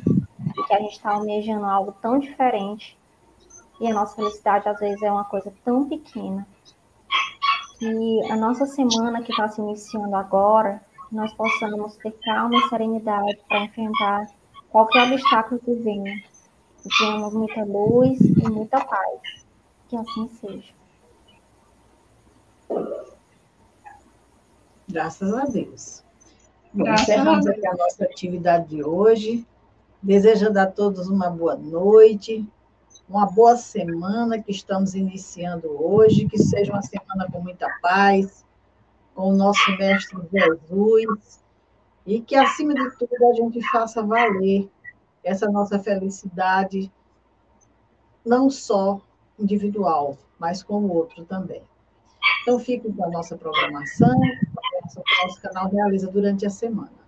E que a gente está almejando algo tão diferente. E a nossa felicidade às vezes é uma coisa tão pequena. Que a nossa semana que está se iniciando agora nós possamos ter calma e serenidade para enfrentar qualquer obstáculo que venha. Que tenhamos muita luz e muita paz. Que assim seja. Graças a Deus. Bom, encerramos aqui a nossa atividade de hoje. Desejando a todos uma boa noite, uma boa semana que estamos iniciando hoje, que seja uma semana com muita paz, com o nosso Mestre Jesus, e que, acima de tudo, a gente faça valer essa nossa felicidade, não só individual, mas com o outro também. Então, fique com a nossa programação, o nosso canal realiza durante a semana.